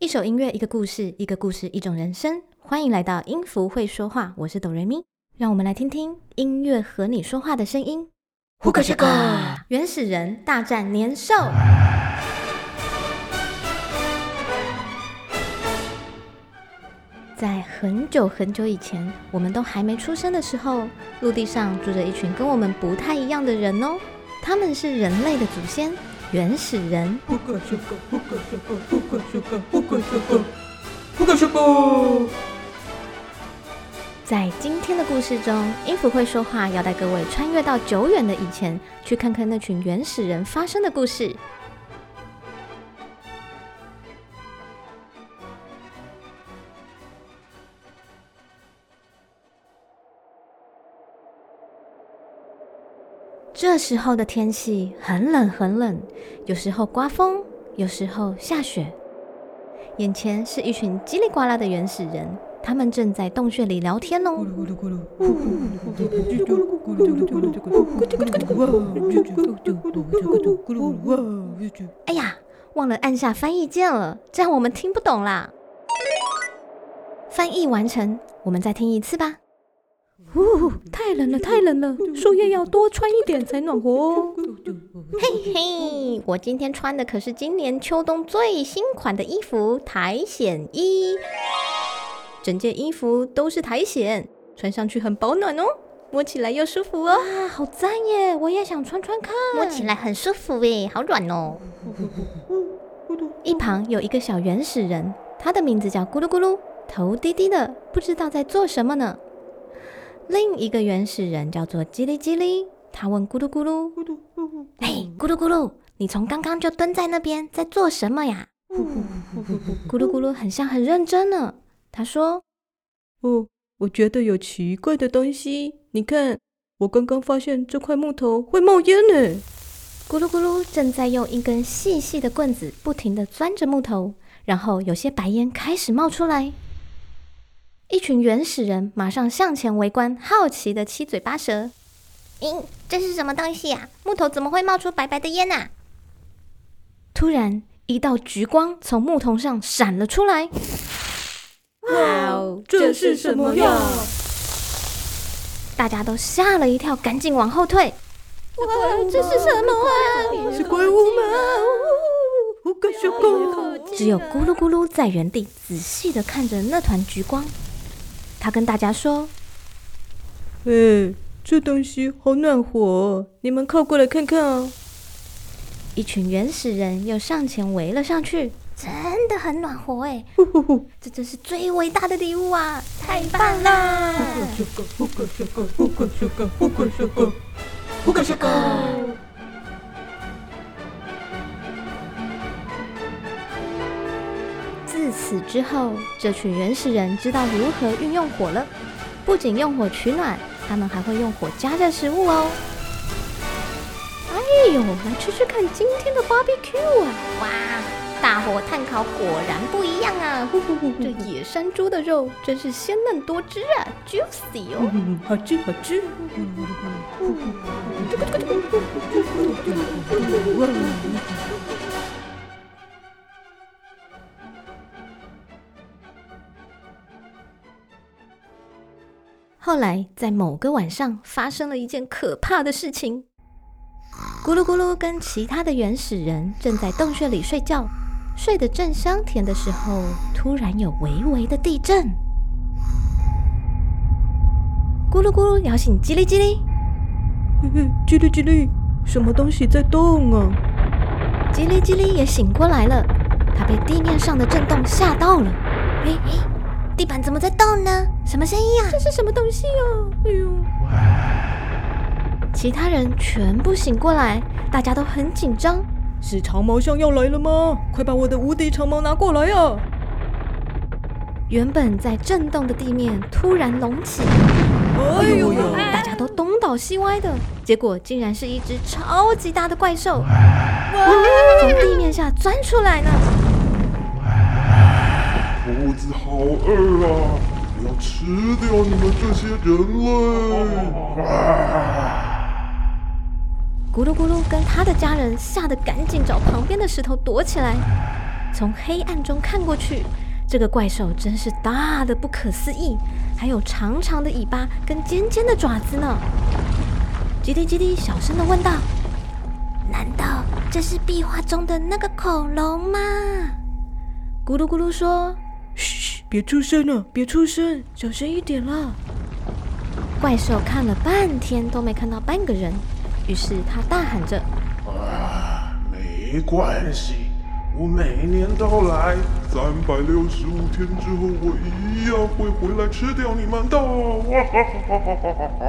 一首音乐，一个故事，一个故事，一种人生。欢迎来到音符会说话，我是哆瑞咪。让我们来听听音乐和你说话的声音。呼克西克，原始人大战年兽。在很久很久以前，我们都还没出生的时候，陆地上住着一群跟我们不太一样的人哦。他们是人类的祖先，原始人。在今天的故事中，音符会说话，要带各位穿越到久远的以前，去看看那群原始人发生的故事。这时候的天气很冷很冷，有时候刮风，有时候下雪。眼前是一群叽里呱啦的原始人，他们正在洞穴里聊天哦。哎呀，忘了按下翻译键了，这样我们听不懂啦。翻译完成，我们再听一次吧。呜，太冷了，太冷了，树叶要多穿一点才暖和哦。嘿嘿，我今天穿的可是今年秋冬最新款的衣服——苔藓衣，整件衣服都是苔藓，穿上去很保暖哦，摸起来又舒服哦。啊，好赞耶！我也想穿穿看，摸起来很舒服诶，好软哦。一旁有一个小原始人，他的名字叫咕噜咕噜，头低低的，不知道在做什么呢。另一个原始人叫做叽哩叽哩，他问咕噜咕噜：“嘿，咕噜咕噜，你从刚刚就蹲在那边，在做什么呀？”咕噜咕噜很像很认真呢。他说：“哦，我觉得有奇怪的东西。你看，我刚刚发现这块木头会冒烟呢。”咕噜咕噜正在用一根细细的棍子不停地钻着木头，然后有些白烟开始冒出来。一群原始人马上向前围观，好奇的七嘴八舌：“咦，这是什么东西呀？木头怎么会冒出白白的烟啊？”突然，一道橘光从木头上闪了出来。哇哦，这是什么呀？大家都吓了一跳，赶紧往后退。哇，这是什么啊？是怪物吗？只有咕噜咕噜在原地仔细的看着那团橘光。他跟大家说：“哎，这东西好暖和，你们靠过来看看哦！”一群原始人又上前围了上去，真的很暖和哎！这真是最伟大的礼物啊！太棒啦！呼克西克，呼克西克，呼克西克，呼克西此之后，这群原始人知道如何运用火了。不仅用火取暖，他们还会用火加热食物哦。哎呦，来吃吃看今天的 barbecue 啊！哇，大火炭烤果然不一样啊！这野山猪的肉真是鲜嫩多汁啊，juicy 哦，好吃好吃。后来，在某个晚上，发生了一件可怕的事情。咕噜咕噜跟其他的原始人正在洞穴里睡觉，睡得正香甜的时候，突然有微微的地震。咕噜咕噜摇醒叽哩叽哩，叽哩叽哩，什么东西在动啊？叽哩叽哩也醒过来了，他被地面上的震动吓到了。哎哎。地板怎么在动呢？什么声音啊？这是什么东西啊？哎呦！其他人全部醒过来，大家都很紧张。是长毛象要来了吗？快把我的无敌长矛拿过来啊！原本在震动的地面突然隆起，哎呦！大家都东倒西歪的，结果竟然是一只超级大的怪兽，从地面下钻出来呢。肚子好饿啊！我要吃掉你们这些人类！咕噜咕噜跟他的家人吓得赶紧找旁边的石头躲起来。从黑暗中看过去，这个怪兽真是大的不可思议，还有长长的尾巴跟尖尖的爪子呢。吉迪吉迪小声的问道：“难道这是壁画中的那个恐龙吗？”咕噜咕噜说嘘，别出声了，别出声，小声一点啦。：“怪兽看了半天都没看到半个人，于是他大喊着啊，没关系，我每年都来，三百六十五天之后，我一样会回来吃掉你们的！哇哈哈哈哈哈哈！：‘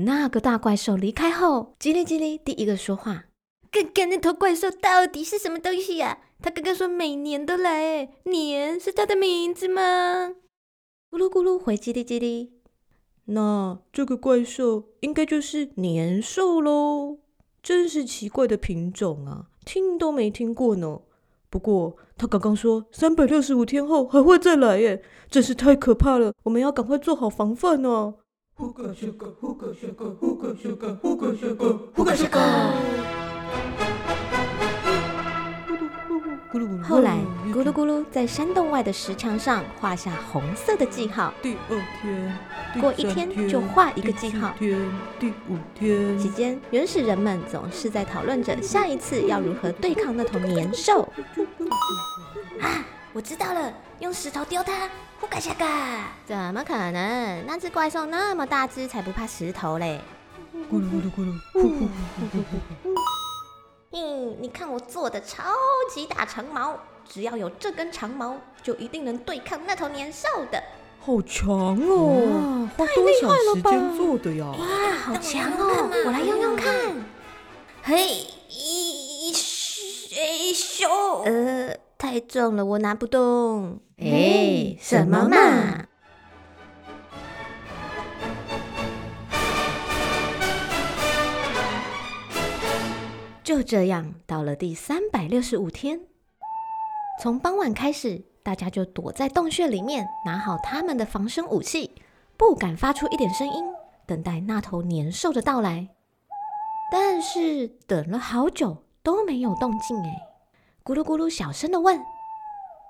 那个大怪兽离开后，叽里叽里第一个说话：“刚刚那头怪兽到底是什么东西呀、他刚刚说每年都来，哎，年是他的名字吗？”咕噜咕噜回叽里叽里。那这个怪兽应该就是年兽喽，真是奇怪的品种啊，听都没听过呢。不过他刚刚说三百六十五天后还会再来耶，真是太可怕了，我们要赶快做好防范哦。呼后来，咕噜咕噜在山洞外的石墙上画下红色的记号。第二天，第过一天就画一个记号第天，第五天，期间，原始人们总是在讨论着下一次要如何对抗那头年兽。啊，我知道了，用石头丢它！呼嘎下嘎！怎么可能？那只怪兽那么大只，才不怕石头嘞！咕噜咕噜咕噜，呼呼呼呼呼呼。嗯，你看我做的超级大长矛，只要有这根长矛，就一定能对抗那头年兽的。好强哦！花多少时间做的呀？哇，好强哦！我来用用看。嘿，一一咻！呃，太重了，我拿不动。哎，什么嘛！就这样，到了第三百六十五天，从傍晚开始，大家就躲在洞穴里面，拿好他们的防身武器，不敢发出一点声音，等待那头年兽的到来。但是等了好久都没有动静，哎，咕噜咕噜小声的问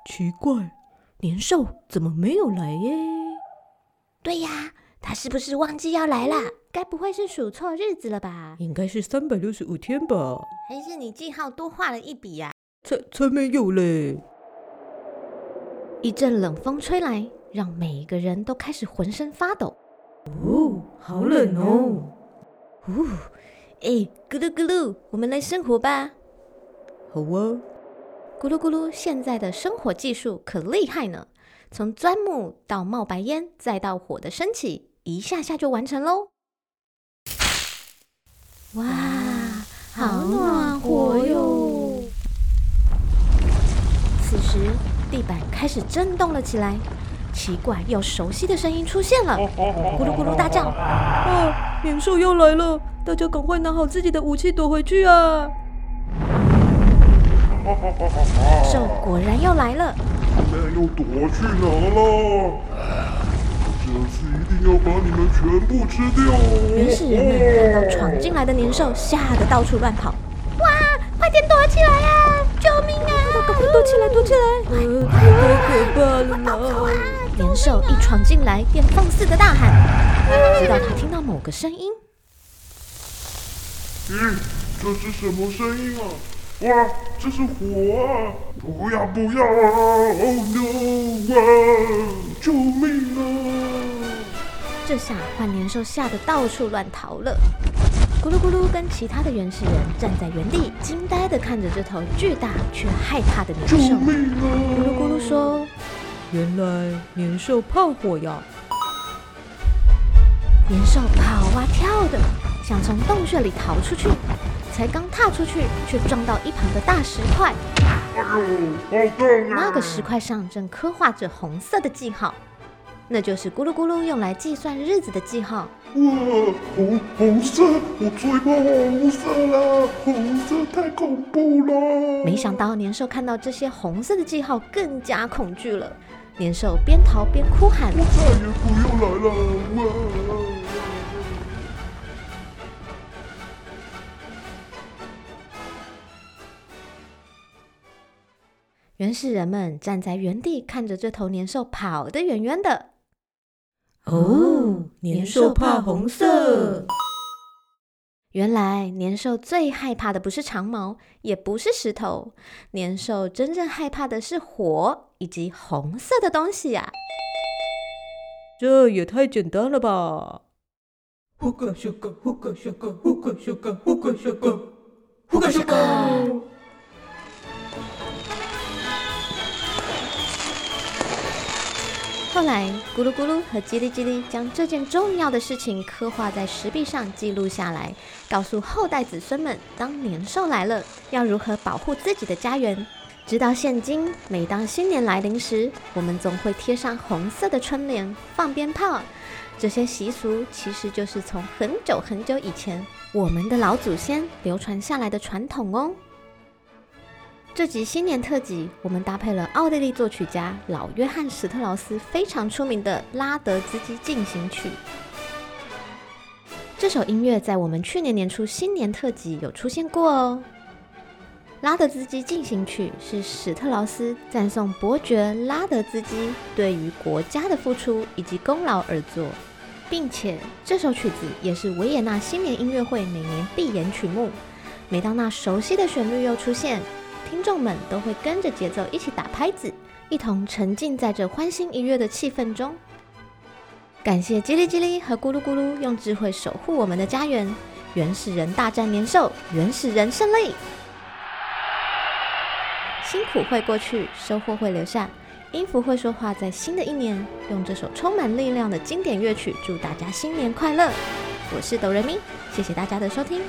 奇怪，年兽怎么没有来耶？：“对呀，他是不是忘记要来啦？该不会是数错日子了吧？应该是三百六十五天吧？还是你记号多画了一笔呀、才才没有嘞！一阵冷风吹来，让每一个人都开始浑身发抖。哦，好冷哦！哦，哎，咕噜咕噜，我们来生火吧！好啊，咕噜咕噜，现在的生火技术可厉害呢！从钻木到冒白烟，再到火的升起，一下下就完成喽。哇，好暖和哟！此时，地板开始震动了起来，奇怪又熟悉的声音出现了，咕噜咕噜大叫。啊，年兽要来了，大家赶快拿好自己的武器躲回去啊！兽果然要来了，你们又躲去哪了？这次一定要把你们全部吃掉！原始人们看到闯进来的年兽，吓得到处乱跑。哇！快点躲起来呀！救命啊！赶快躲起来，躲起来！呃，太可怕了啦！年兽一闯进来，便放肆的大喊，直到他听到某个声音。咦，这是什么声音啊？哇，这是火啊！不要不要啊！Oh no 啊！救命啊！这下换年兽吓得到处乱逃了。咕噜咕噜跟其他的原始人站在原地，惊呆的看着这头巨大却害怕的年兽。命啊！咕噜咕噜说原来年兽怕火呀！：“年兽跑啊跳的，想从洞穴里逃出去，才刚踏出去，却撞到一旁的大石块。那个石块上正刻画着红色的记号，那就是咕噜咕噜用来计算日子的记号。哇，红红色，我最怕红色啦！红色太恐怖了。没想到年兽看到这些红色的记号，更加恐惧了。年兽边逃边哭喊我再也不要来了！原始人们站在原地，看着这头年兽跑得远远的。哦，年兽怕红色。原来年兽最害怕的不是长毛，也不是石头，年兽真正害怕的是火以及红色的东西呀、这也太简单了吧！呼个咻个，呼个咻个，呼个咻个，呼个咻个，呼个咻个。后来，咕噜咕噜和叽里叽里将这件重要的事情刻画在石壁上记录下来，告诉后代子孙们，当年兽来了，要如何保护自己的家园。直到现今，每当新年来临时，我们总会贴上红色的春联，放鞭炮。这些习俗其实就是从很久很久以前，我们的老祖先流传下来的传统哦。这集新年特辑，我们搭配了奥地利作曲家老约翰·史特劳斯非常出名的《拉德兹基进行曲》。这首音乐在我们去年年初新年特辑有出现过哦。《拉德兹基进行曲》是史特劳斯赞颂伯爵拉德兹基对于国家的付出以及功劳而作，并且这首曲子也是维也纳新年音乐会每年必演曲目。每当那熟悉的旋律又出现，听众们都会跟着节奏一起打拍子，一同沉浸在这欢欣愉悦的气氛中。感谢叽里叽里和咕噜咕噜用智慧守护我们的家园。原始人大战年兽，原始人胜利！辛苦会过去，收获会留下。音符会说话，在新的一年，用这首充满力量的经典乐曲，祝大家新年快乐！我是哆瑞咪，谢谢大家的收听，